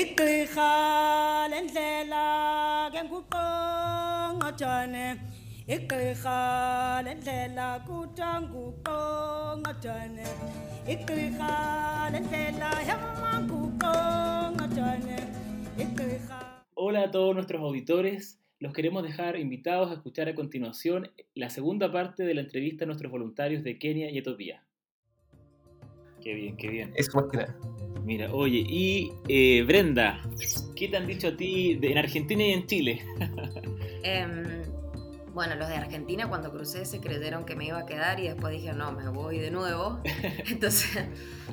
igqirha lendlela ke nguqongqojane igqirha lendlela kuthiwa nguqongqojane igqirha lendlela yamanguqongqojane igqirha Hola a todos nuestros auditores. Los queremos dejar invitados a escuchar a continuación la segunda parte de la entrevista a nuestros voluntarios de Kenia y Etiopía. Qué bien, qué bien. Eso más que nada. Mira, oye, y eh, Brenda, ¿qué te han dicho a ti de- en Argentina y en Chile? Em, bueno, los de Argentina cuando crucé se creyeron que me iba a quedar y después dije, no, me voy de nuevo. Entonces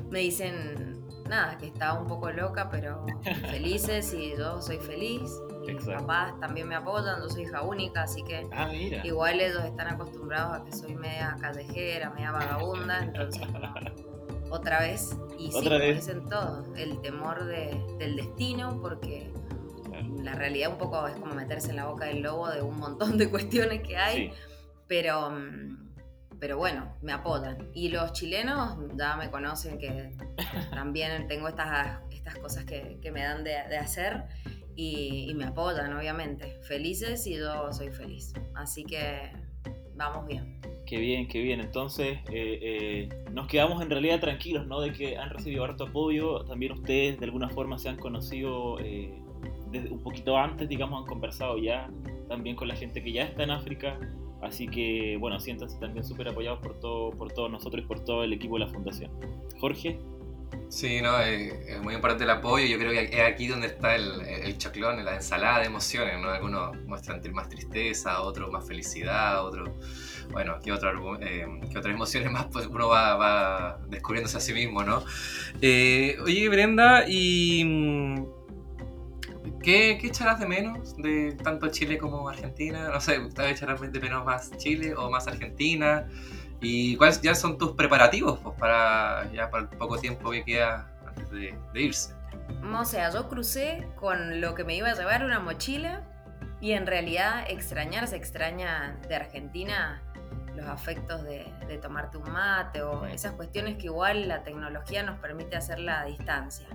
me dicen, nada, que estaba un poco loca, pero felices y yo soy feliz. Mis papás también me apoyan, yo soy hija única, así que Ah, igual ellos están acostumbrados a que soy media callejera, media vagabunda, entonces otra vez, y sí, Otra como vez. dicen todos, el temor de- del destino, porque la realidad un poco es como meterse en la boca del lobo de un montón de cuestiones que hay, Sí. pero, mm, pero bueno, me apoyan. Y los chilenos ya me conocen que también tengo estas, estas cosas que, que me dan de, de hacer y, y me apoyan, obviamente. Felices y yo soy feliz. Así que vamos bien. Qué bien, qué bien. Entonces, eh, eh, nos quedamos en realidad tranquilos, ¿no? De que han recibido harto apoyo. También ustedes de alguna forma se han conocido eh, un poquito antes, digamos, han conversado ya también con la gente que ya está en África. Así que, bueno, siéntanse también súper apoyados por, todo, por todos nosotros y por todo el equipo de la Fundación. Jorge, Sí, no, es muy importante el apoyo. Yo creo que es aquí donde está el, el choclón, la ensalada de emociones, ¿no? Algunos muestran más tristeza, otros más felicidad, otros, bueno, ¿qué, otro, eh, otras emociones más pues uno va, va descubriéndose a sí mismo, ¿no? Eh, oye, Brenda, ¿y mm, qué, qué echarás de menos de tanto Chile como Argentina? No sé, ¿te echarás de menos más Chile o más Argentina? ¿Y cuáles ya son tus preparativos pues, para ya para el poco tiempo que queda antes de, de irse? O sea, yo crucé con lo que me iba a llevar una mochila y en realidad extrañar se extraña de Argentina los afectos de, de tomarte un mate o esas cuestiones que igual la tecnología nos permite hacerla a distancia.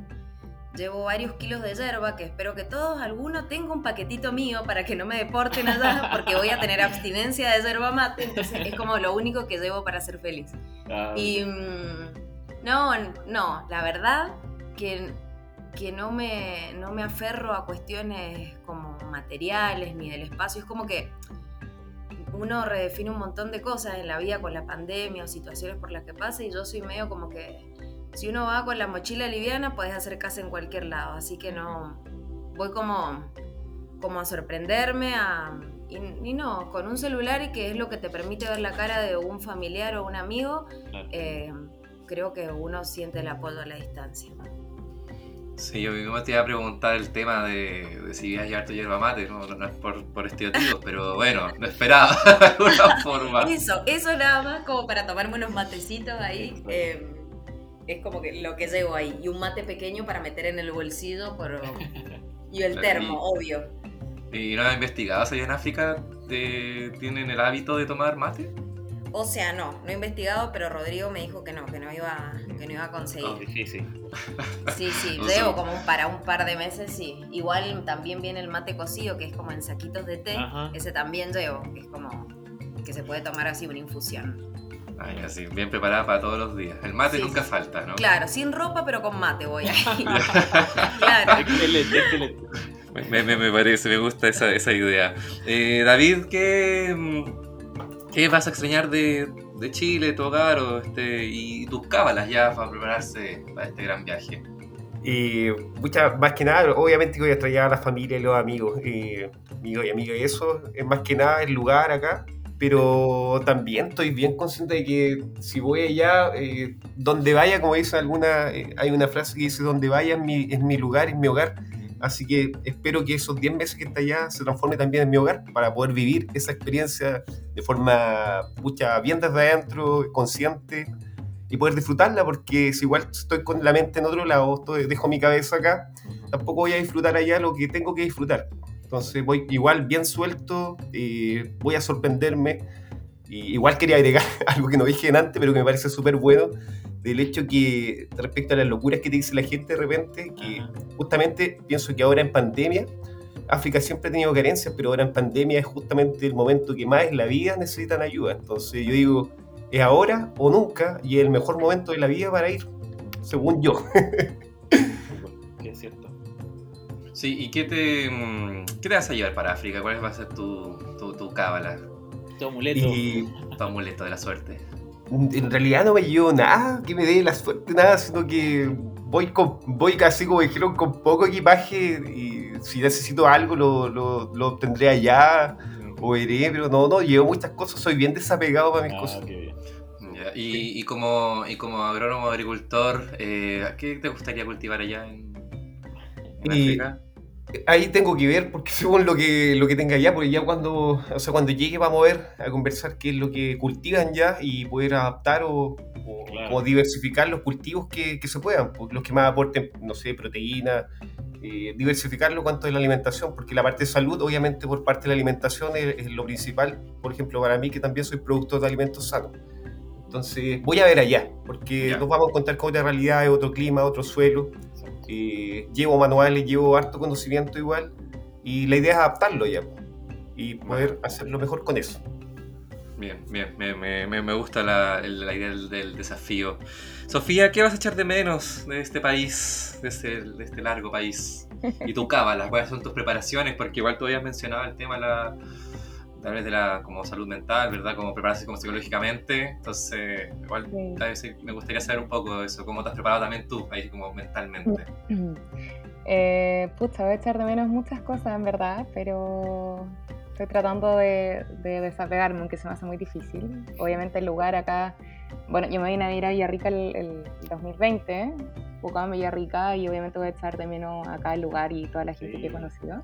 Llevo varios kilos de yerba que espero que todos, alguno tenga un paquetito mío para que no me deporten allá porque voy a tener abstinencia de yerba mate, entonces es como lo único que llevo para ser feliz. ah, Y mm, no, no, la verdad que, que no, me, no me aferro a cuestiones como materiales ni del espacio. Es como que uno redefine un montón de cosas en la vida con la pandemia o situaciones por las que pasa y yo soy medio como que si uno va con la mochila liviana puedes hacer casa en cualquier lado. Así que no, voy como, como a sorprenderme, a, y, y no, con un celular y que es lo que te permite ver la cara de un familiar o un amigo, claro. eh, creo que uno siente el apoyo a la distancia. Sí, yo mismo te iba a preguntar el tema de, de si ibas a llevar tu yerba mate, no, no es por, por estereotipos, pero bueno, lo esperaba de alguna forma. Eso, eso nada más como para tomarme unos matecitos ahí. Eh, es como que lo que llevo ahí. Y un mate pequeño para meter en el bolsillo por, y el termo, y- obvio. ¿Y no si allá en África tienen el hábito de tomar mate? O sea, no, no he investigado, pero Rodrigo me dijo que no, que no iba, que no iba a Oh, conseguir. difícil. Sí, sí, No sé. llevo como para un par de meses, sí. Igual también viene el mate cocido, que es como en saquitos de té. Ajá. Ese también llevo, que es como que se puede tomar así una infusión. Ay, así, bien preparada para todos los días. El mate Sí, nunca sí. falta, ¿no? Claro, sin ropa, pero con mate voy ahí. claro. Excelente, excelente. Me, me- me parece, me gusta esa, esa idea. Eh, David, ¿qué, ¿qué vas a extrañar de, de Chile, tu hogar o este, y tus cábalas ya para prepararse para este gran viaje? Y mucha, más que nada, obviamente voy a extrañar a la familia y los amigos, eh, amigos y amigas, y eso es más que nada el lugar acá. Pero también estoy bien consciente de que si voy allá, eh, donde vaya, como dice alguna, eh, hay una frase que dice, donde vaya es mi, es mi lugar, es mi hogar. Así que espero que esos 10 meses que está allá se transforme también en mi hogar para poder vivir esa experiencia de forma mucha, bien desde adentro, consciente y poder disfrutarla, porque si igual estoy con la mente en otro lado, estoy- dejo mi cabeza acá, tampoco voy a disfrutar allá lo que tengo que disfrutar. Entonces voy igual bien suelto, eh, voy a sorprenderme Y igual quería agregar algo que no dije antes, pero que me parece súper bueno, del hecho que respecto a las locuras que te dice la gente de repente, que justamente pienso que ahora en pandemia, África siempre ha tenido carencias, pero ahora en pandemia es justamente el momento que más en la vida necesitan ayuda. Entonces yo digo, es ahora o nunca y es el mejor momento de la vida para ir, según yo. Que es cierto. Sí, ¿y qué te, mm, qué te vas a llevar para África? ¿Cuál va a ser tu, tu, tu cábala, Tu amuleto. Y tu amuleto de la suerte? en realidad no me llevo nada que me dé la suerte, nada, sino que voy, con, voy casi como dijeron con poco equipaje y si necesito algo lo, lo, lo obtendré allá o iré, pero no, no, llevo muchas cosas, soy bien desapegado para mis Ah, cosas. qué bien. Ya, Y, y como, y como agrónomo agricultor, eh, ¿qué te gustaría cultivar allá en, en Y- África? Ahí tengo que ver, porque según lo que, lo que tenga allá, porque ya cuando, o sea, cuando llegue vamos a ver, a conversar qué es lo que cultivan ya y poder adaptar o, o- Claro. o diversificar los cultivos que, que se puedan, pues, los que más aporten, no sé, proteína, eh, diversificarlo cuanto a la alimentación, porque la parte de salud, obviamente por parte de la alimentación es, es lo principal, por ejemplo, para mí que también soy productor de alimentos sanos. Entonces voy a ver allá, porque Ya. nos vamos a encontrar con otra realidad, otro clima, otro suelo. Eh, llevo manuales, llevo harto conocimiento igual, y la idea es adaptarlo ya, y poder hacerlo mejor con eso. Bien, bien, me, me- me- gusta la, la idea del, del desafío. Sofía, ¿qué vas a echar de menos de este país, de este, de este largo país? Y tu cábala, ¿cuáles son tus preparaciones? Porque igual tú habías mencionado el tema de la, tal vez de la como salud mental, ¿verdad? Como prepararse como psicológicamente. Entonces, igual Sí. tal vez sí, me gustaría saber un poco de eso, cómo te has preparado también tú, ahí como mentalmente. Eh, pucha, voy a echar de menos muchas cosas en verdad, pero estoy tratando de, de desapegarme, aunque se me hace muy difícil. Obviamente el lugar acá, bueno, yo me vine a ir a Villarrica el, el 2020, Pucón, Villarrica, y obviamente voy a echar de menos acá el lugar y toda la gente que he Sí. conocido,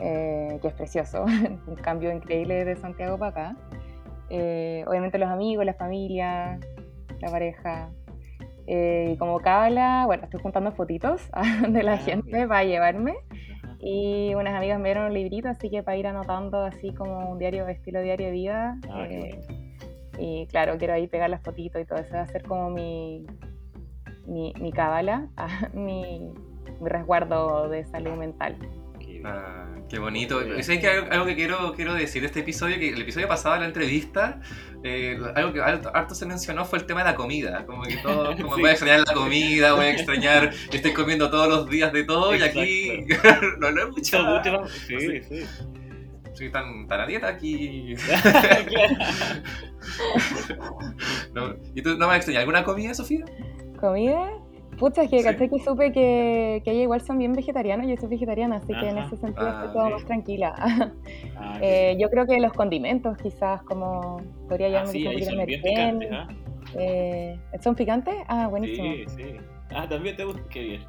eh, que es precioso, un cambio increíble de Santiago para acá. Eh, obviamente los amigos, la familia, la pareja, eh, y como cábala, bueno, estoy juntando fotitos de la Ah, gente bien. para llevarme. Ajá. Y unas amigas me dieron un librito, así que para ir anotando así como un diario, estilo diario de vida. Ah, eh, y claro, quiero ahí pegar las fotitos y todo eso, va a ser como mi, mi, mi cábala, mi, mi resguardo de salud mental. Ah, qué bonito. ¿Sabes que algo, que quiero, quiero decir de este episodio? Que el episodio pasado de la entrevista, eh, algo que harto, se mencionó fue el tema de la comida. Como que todo, como Sí. voy a extrañar la comida, voy a extrañar, estoy comiendo todos los días de todo y aquí no lo he Mucho, escuchado. mucho más- Sí, sí. Soy tan, tan a dieta aquí. No, ¿Y tú no me extrañas alguna comida, Sofía? ¿Comida? Pucha, es que Sí. caché que supe que, que ella igual son bien vegetarianos, yo soy vegetariana, así que en ese sentido Ah, estoy ok. más tranquila. Ah, Eh, yo creo que los condimentos quizás, como podría bien. Ah, llamarme sí, un son poquito bien merquén. picantes, ¿ah? Eh, ¿Son picantes? Ah, buenísimo. Sí, sí. Ah, también te gusta. Qué bien.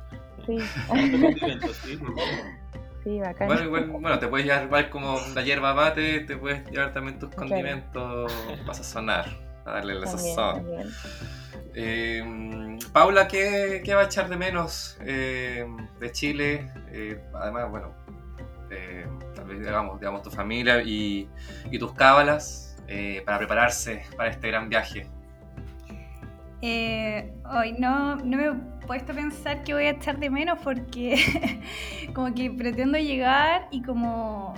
Sí, sí. sí, bacán. Bueno, igual- bueno, te puedes llevar igual como la hierba mate, te puedes llevar también tus Claro. condimentos para sazonar, para darle la También, sazón. también. Eh, Paula, ¿qué, qué va a echar de menos eh, de Chile? Eh, además, bueno, eh, tal vez digamos, digamos tu familia y, y tus cábalas eh, para prepararse para este gran viaje. Hoy no, no me he puesto a pensar que voy a echar de menos porque como que pretendo llegar y como,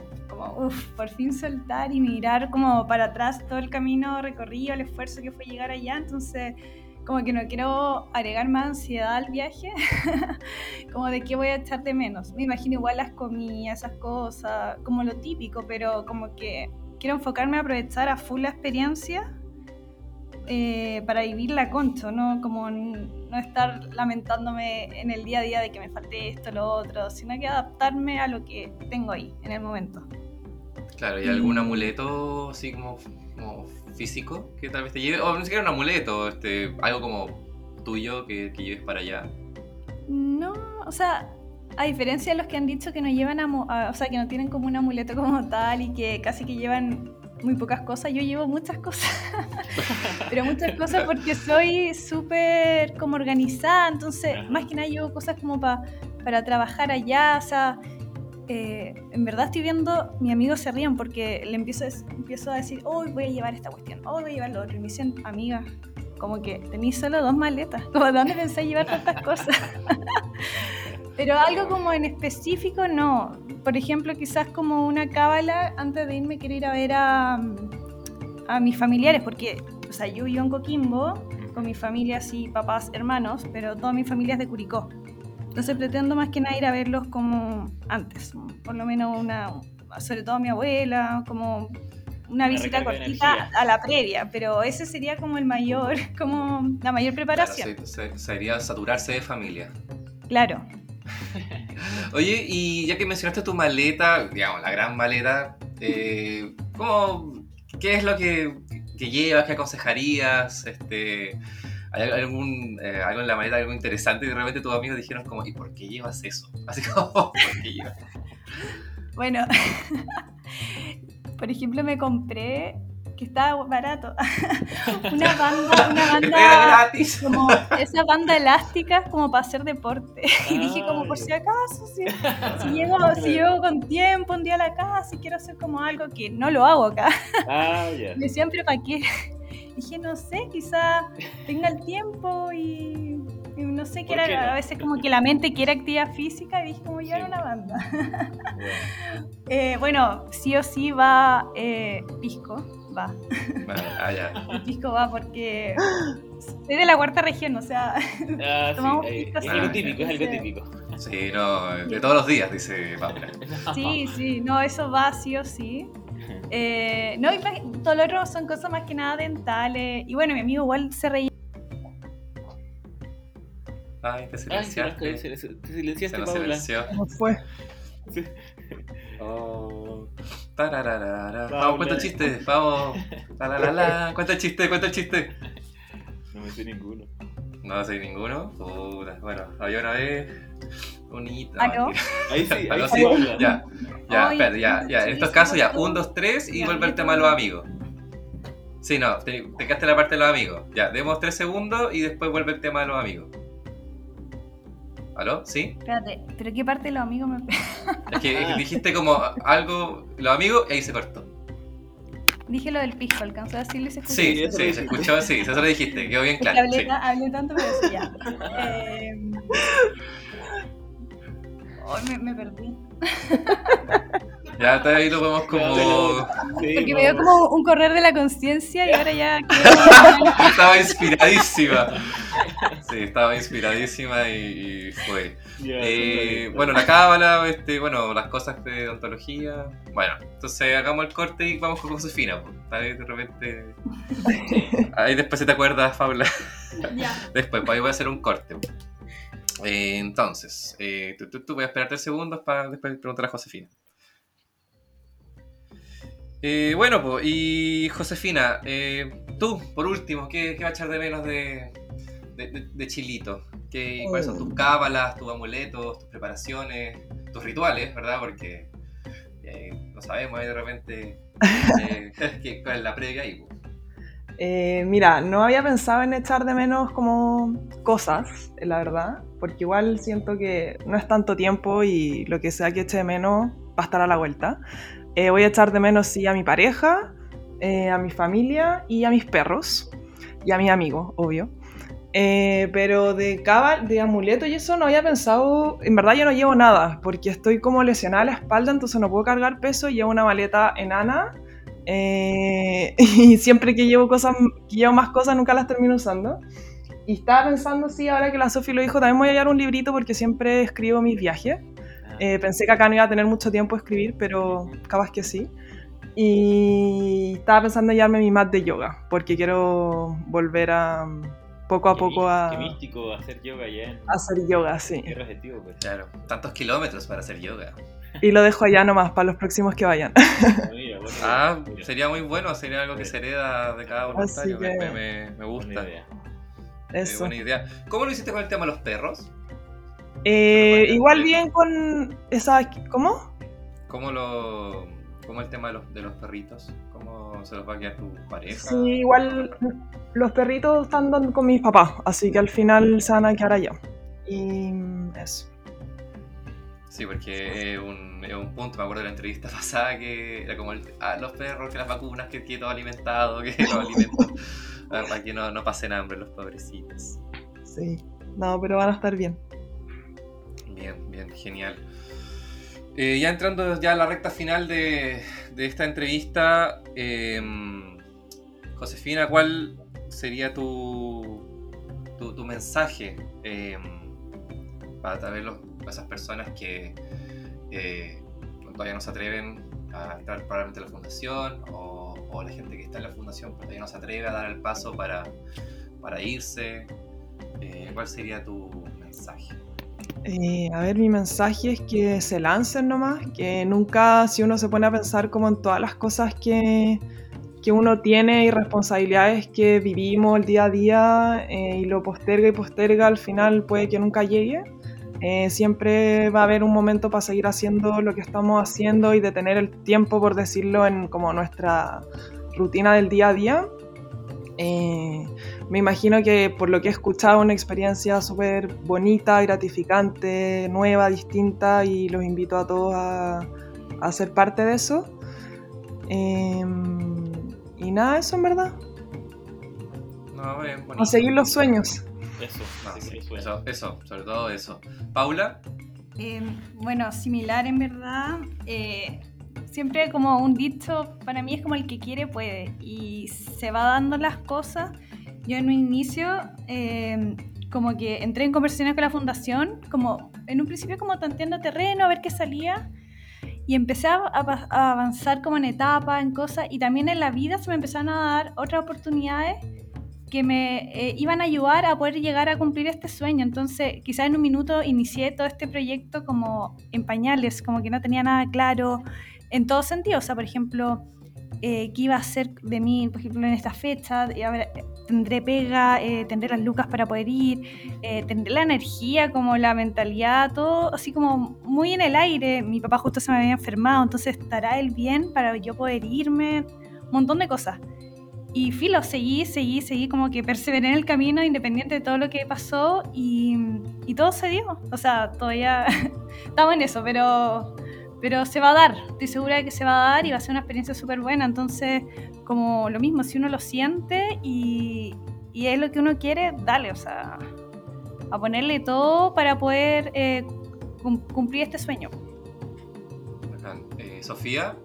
por fin soltar y mirar como para atrás todo el camino recorrido, el esfuerzo que fue llegar allá, entonces como que no quiero agregar más ansiedad al viaje, como de qué voy a echar de menos. Me imagino igual las comidas, esas cosas, como lo típico, pero como que quiero enfocarme a aprovechar a full la experiencia eh, para vivir la concho, ¿no? Como no estar lamentándome en el día a día de que me falte esto, lo otro, sino que adaptarme a lo que tengo ahí en el momento. Claro, ¿y algún amuleto así como, como físico que tal vez te lleve? O ni siquiera un amuleto, este, algo como tuyo que, que lleves para allá. No, o sea, a diferencia de los que han dicho que no llevan, a- o sea, que no tienen como un amuleto como tal y que casi que llevan muy pocas cosas, yo llevo muchas cosas. Pero muchas cosas porque soy súper como organizada, entonces más que nada llevo cosas como pa- para trabajar allá, o sea, eh, en verdad estoy viendo, mi amigo se ríen porque le empiezo empiezo a decir, hoy voy a llevar esta cuestión, hoy voy a llevar lo otro. Y me dicen, amiga, como que tenéis solo dos maletas, como, ¿de dónde pensáis llevar tantas cosas? Pero algo como en específico, no. Por ejemplo, quizás como una cábala, antes de irme quiero ir a ver a, a mis familiares, porque, o sea, yo vivo en Coquimbo, con mi familia, así, papás, hermanos, pero toda mi familia es de Curicó. Entonces pretendo más que nada ir a verlos como antes, por lo menos una, sobre todo a mi abuela, como una visita cortita a la previa, pero ese sería como el mayor, como la mayor Claro, preparación. se- se- sería saturarse de familia. Claro. Oye, y ya que mencionaste tu maleta, digamos, la gran maleta, eh, ¿cómo, ¿qué es lo que, que llevas? ¿Qué aconsejarías? Este, ¿Hay algún, eh, algo en la maleta, algo interesante? Y de repente tus amigos dijeron como, ¿y por qué llevas eso? Así como, ¿por qué llevas? Bueno, por ejemplo, me compré, que estaba barato, una banda, una Era banda gratis. como esa banda elástica como para hacer deporte. Y dije como por si acaso, si, si llego, si llego con tiempo un día a la casa y quiero hacer como algo que no lo hago acá. Ah. Me siempre para qué. Dije, no sé, quizá tenga el tiempo y, y no sé, ¿Por quiera, qué no? a veces como que la mente quiere actividad física y dije como llevar Sí. una banda. Bueno. Eh, bueno, sí o sí va eh, pisco, va. Bueno, ah, pisco va porque soy de la cuarta región, o sea, Ah, sí, Tomamos eh, pistas es algo típico, es algo Sí. típico. Sí, no, de todos los días, dice Paula. sí, sí, no, eso va sí o sí. Eh, no, y todo lo otro son cosas más que nada dentales. Y bueno, mi amigo igual se reía. Ay, te Ay, silenciaste. te Se silenciaste, nos Paula. silenció. ¿Cómo fue? Sí. Oh. Tarararara. Paula. Vamos, cuenta el chiste. Vamos. La, la, la, la. Cuenta el chiste, cuenta el chiste. No me sé ninguno. No sé ninguno. Puta, Bueno, había una vez un niñito. no. Ahí sí, ahí Aló, sí, sí. Ya, ya, Ay, espera, ya, ya. En estos sí, casos, sí, ya. sí. Un, dos, tres y Ya, vuelve el tema de los amigos. Sí, no, te, te quedaste en la parte de los amigos. Ya, demos tres segundos y después vuelve el tema de los amigos. ¿Aló? ¿Sí? Espérate, ¿pero qué parte de los amigos me.? Es que, es que dijiste como algo, los amigos, y ahí se cortó. Dije lo del pisco, ¿alcanzó a decirlo y se escuchó? Sí, sí, se escuchó, sí, eso lo dijiste, quedó bien Es que claro. hablé, sí. ta- hablé tanto, pero eso ya. Eh, ay, me, me perdí. Ya hasta ahí lo vemos como. Sí, Porque me dio como un correr de la conciencia y ahora ya Estaba inspiradísima. Sí, estaba inspiradísima y, y fue. Eh, bueno, la cábala, este, bueno, las cosas de odontología. Bueno, entonces hagamos el corte y vamos con Josefina. pues. Tal vez de repente. Ahí después se te acuerdas, ya. Después, pues ahí voy a hacer un corte. Eh, entonces, eh, tú, tú, tú, voy a esperar tres segundos para después preguntar a Josefina. Eh, bueno, pues, y Josefina, tú, por último, ¿qué, qué va a echar de menos de, de, de- de Chilito? ¿Qué, ¿Cuáles son tus cábalas, tus amuletos, tus preparaciones, tus rituales, verdad? Porque no sabemos ahí de repente cuál es la previa ahí. pues. Eh, mira, no había pensado en echar de menos como cosas, la verdad, porque igual siento que no es tanto tiempo y lo que sea que eche de menos va a estar a la vuelta. Eh, voy a echar de menos sí a mi pareja, eh, a mi familia y a mis perros y a mis amigos, obvio. Eh, pero de cabal, de amuleto y eso no había pensado, en verdad yo no llevo nada, porque estoy como lesionada la espalda, entonces no puedo cargar peso, llevo una maleta enana y siempre que llevo cosas, que llevo más cosas nunca las termino usando. Y estaba pensando, sí, ahora que la Sofi lo dijo, también voy a llevar un librito porque siempre escribo mis viajes. Ah, Eh, pensé que acá no iba a tener mucho tiempo a escribir, pero capaz que sí. Y estaba pensando en llevarme mi mat de yoga, porque quiero volver a poco a qué poco a, Qué místico hacer yoga allá en a hacer yoga, sí. de tío, pues. Claro, tantos kilómetros para hacer yoga. Y lo dejo allá nomás para los próximos que vayan. Mira, Ah, mira, sería muy bueno, sería algo que se hereda de cada voluntario. Me, que- me- me buena gusta. Eh, Eso. buena idea. ¿Cómo lo hiciste con el tema de los perros? Eh, igual bien con esa... ¿Cómo? ¿Cómo lo cómo el tema de los, de los perritos? ¿Cómo se los va a quedar tu pareja? Sí, igual los perritos están con mis papás, así que al final se van a quedar allá. Y eso. Sí, porque es un, es un punto, me acuerdo de la entrevista pasada que era como el, ah, los perros, que las vacunas, que quieto alimentado, que los alimentos, para que no, no pasen hambre los pobrecitos. Sí. No, pero van a estar bien. Bien, bien, genial. Eh, ya entrando ya a la recta final de, de esta entrevista, eh, Josefina, ¿cuál sería tu, tu, tu mensaje eh, para tal vez los- esas personas que eh, todavía no se atreven a entrar probablemente a la fundación o, o la gente que está en la fundación todavía no se atreve a dar el paso para, para irse? Eh, ¿Cuál sería tu mensaje? Eh, a ver, mi mensaje es que se lancen nomás, que nunca, si uno se pone a pensar como en todas las cosas que, que uno tiene y responsabilidades que vivimos el día a día eh, y lo posterga y posterga, al final puede que nunca llegue. Eh, siempre va a haber un momento para seguir haciendo lo que estamos haciendo y de tener el tiempo, por decirlo, en como nuestra rutina del día a día. Eh, me imagino que por lo que he escuchado, una experiencia súper bonita, gratificante, nueva, distinta y los invito a todos a, a ser parte de eso. Eh, y nada, eso en verdad. No, A seguir los sueños. Eso, No, sí, sí, eso, eso, sobre todo eso. Paula, Eh, bueno, similar en verdad. eh, siempre como un dicho, para mí es como el que quiere puede. Y se va dando las cosas. Yo en un inicio, eh, como que entré en conversaciones con la fundación, como en un principio como tanteando terreno, a ver qué salía. Y empecé a, a- a avanzar como en etapas, en cosas. Y también en la vida se me empezaron a dar otras oportunidades que me eh, iban a ayudar a poder llegar a cumplir este sueño. Entonces, quizás en un minuto inicié todo este proyecto como en pañales, como que no tenía nada claro en todo sentido. O sea, por ejemplo, eh, qué iba a ser de mí, por ejemplo, en esta fecha. Tendré pega, eh, tendré las lucas para poder ir, tendré la energía, como la mentalidad, todo así como muy en el aire. Mi papá justo se me había enfermado, entonces estará él bien para yo poder irme, un montón de cosas. Y filo, seguí, seguí, seguí, como que perseveré en el camino independiente de todo lo que pasó y, y todo se dio. O sea, todavía estamos en eso, pero, pero se va a dar. Estoy segura de que se va a dar y va a ser una experiencia súper buena. Entonces, como lo mismo, si uno lo siente y, y es lo que uno quiere, dale, o sea, a ponerle todo para poder eh, cum- cumplir este sueño. Eh, Sofía,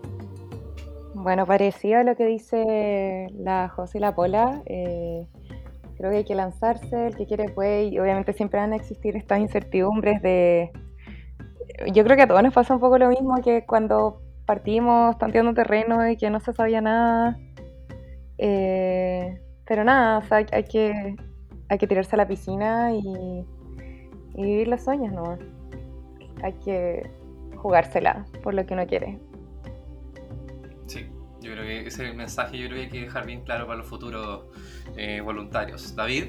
Bueno, parecido a lo que dice la José y la Pola, eh, creo que hay que lanzarse, el que quiere puede, y obviamente siempre van a existir estas incertidumbres de... Yo creo que a todos nos pasa un poco lo mismo que cuando partimos tanteando terreno y que no se sabía nada. Eh, pero nada, o sea, hay, que, hay que tirarse a la piscina y, y vivir los sueños, ¿no? Hay que jugársela por lo que uno quiere. Sí, yo creo que ese es el mensaje, yo creo que hay que dejar bien claro para los futuros eh, voluntarios. David,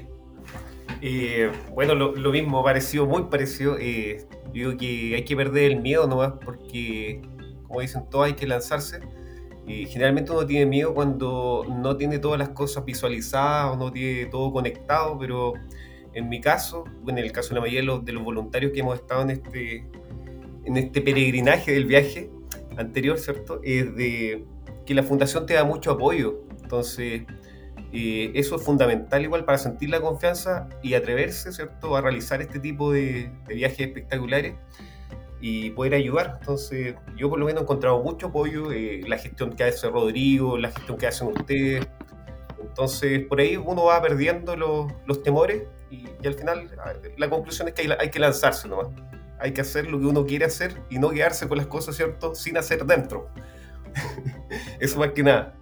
Eh, bueno, lo, lo mismo, parecido, muy parecido. Eh, digo que hay que perder el miedo nomás, porque, como dicen todos, hay que lanzarse. Eh, generalmente uno tiene miedo cuando no tiene todas las cosas visualizadas o no tiene todo conectado, pero en mi caso, en el caso de la mayoría de los, de los voluntarios que hemos estado en este, en este peregrinaje del viaje anterior, ¿cierto? Es de que la fundación te da mucho apoyo. Entonces, eh, eso es fundamental igual para sentir la confianza y atreverse, ¿cierto?, a realizar este tipo de, de viajes espectaculares y poder ayudar. Entonces, yo por lo menos he encontrado mucho apoyo, eh, la gestión que hace Rodrigo, la gestión que hacen ustedes. Entonces, por ahí uno va perdiendo los, los temores y, y al final la conclusión es que hay, hay que lanzarse nomás. Hay que hacer lo que uno quiere hacer y no quedarse con las cosas, ¿cierto?, sin hacer dentro. Eso más que nada.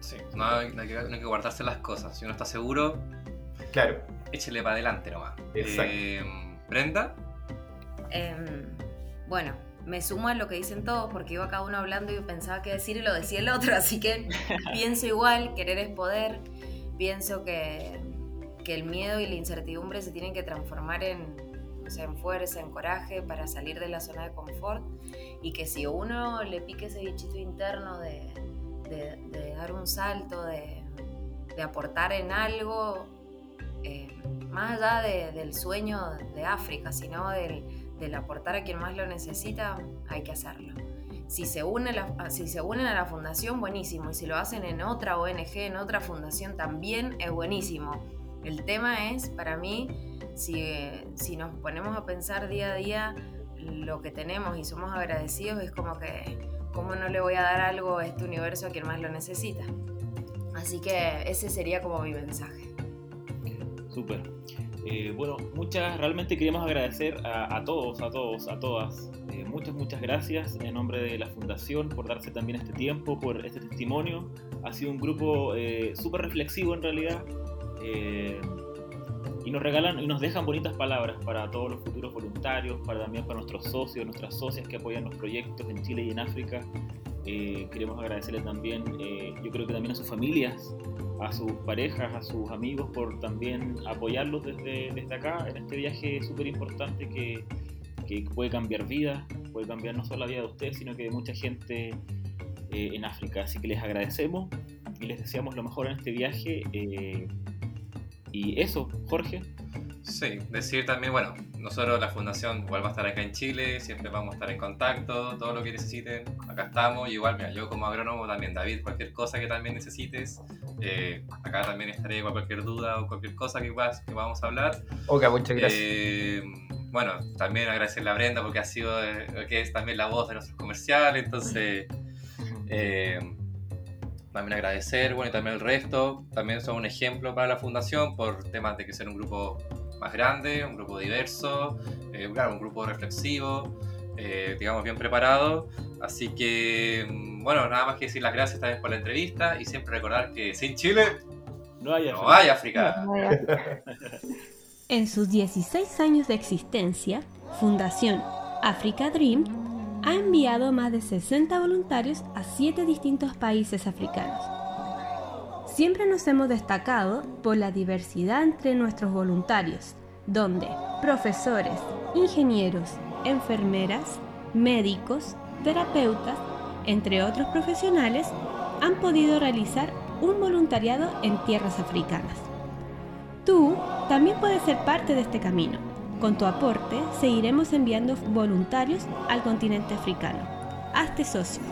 sí, no hay, no hay que, no hay que guardarse las cosas. Si uno está seguro, Claro. échele para adelante nomás. Exacto. Eh, Brenda, Em, bueno, me sumo a lo que dicen todos porque iba cada uno hablando y pensaba qué decir y lo decía el otro, así que pienso igual, querer es poder, pienso que, que el miedo y la incertidumbre se tienen que transformar en, sea, en fuerza, en coraje para salir de la zona de confort y que si uno le pique ese bichito interno de, de- de dar un salto, de, de aportar en algo, eh, más allá de- del sueño de África, sino del, del aportar a quien más lo necesita, hay que hacerlo. Si se, une la- si se unen a la fundación, buenísimo. Y si lo hacen en otra ONG, en otra fundación, también es buenísimo. El tema es, para mí, si, si nos ponemos a pensar día a día lo que tenemos y somos agradecidos, es como que, ¿cómo no le voy a dar algo a este universo a quien más lo necesita? Así que ese sería como mi mensaje. Súper. Eh, bueno, muchas, realmente queremos agradecer a, a todos, a todos, a todas. Eh, muchas, muchas gracias en nombre de la Fundación por darse también este tiempo, por este testimonio. Ha sido un grupo eh, súper reflexivo en realidad. Eh, y nos regalan y nos dejan bonitas palabras para todos los futuros voluntarios, para también para nuestros socios, nuestras socias que apoyan los proyectos en Chile y en África. Eh, queremos agradecerle también, eh, yo creo que también a sus familias, a sus parejas, a sus amigos por también apoyarlos desde, desde acá en este viaje súper importante que, que puede cambiar vidas, puede cambiar no solo la vida de ustedes, sino que de mucha gente eh, en África. Así que les agradecemos y les deseamos lo mejor en este viaje. Y eso, Jorge, Sí, decir también, bueno, nosotros la fundación igual va a estar acá en Chile, siempre vamos a estar en contacto, todo lo que necesiten, acá estamos, y igual, mira, yo como agrónomo también, David, cualquier cosa que también necesites, eh, acá también estaré con cualquier duda o cualquier cosa que, vas- que vamos a hablar. Ok, muchas gracias. Eh, bueno, también agradecerle a Brenda porque ha sido, eh, que es también la voz de nuestros comerciales, entonces eh, también agradecer, bueno, y también el resto, también son un ejemplo para la fundación por temas de que ser un grupo más grande, un grupo diverso, eh, claro, un grupo reflexivo, eh, digamos bien preparado, así que, mm, bueno, nada más que decir las gracias también por la entrevista y siempre recordar que sin Chile no hay no hay África. En sus 16 años de existencia, Fundación Africa Dream ha enviado más de 60 voluntarios a 7 distintos países africanos. Siempre nos hemos destacado por la diversidad entre nuestros voluntarios, donde profesores, ingenieros, enfermeras, médicos, terapeutas, entre otros profesionales, han podido realizar un voluntariado en tierras africanas. Tú también puedes ser parte de este camino. Con tu aporte seguiremos enviando voluntarios al continente africano. Hazte socio.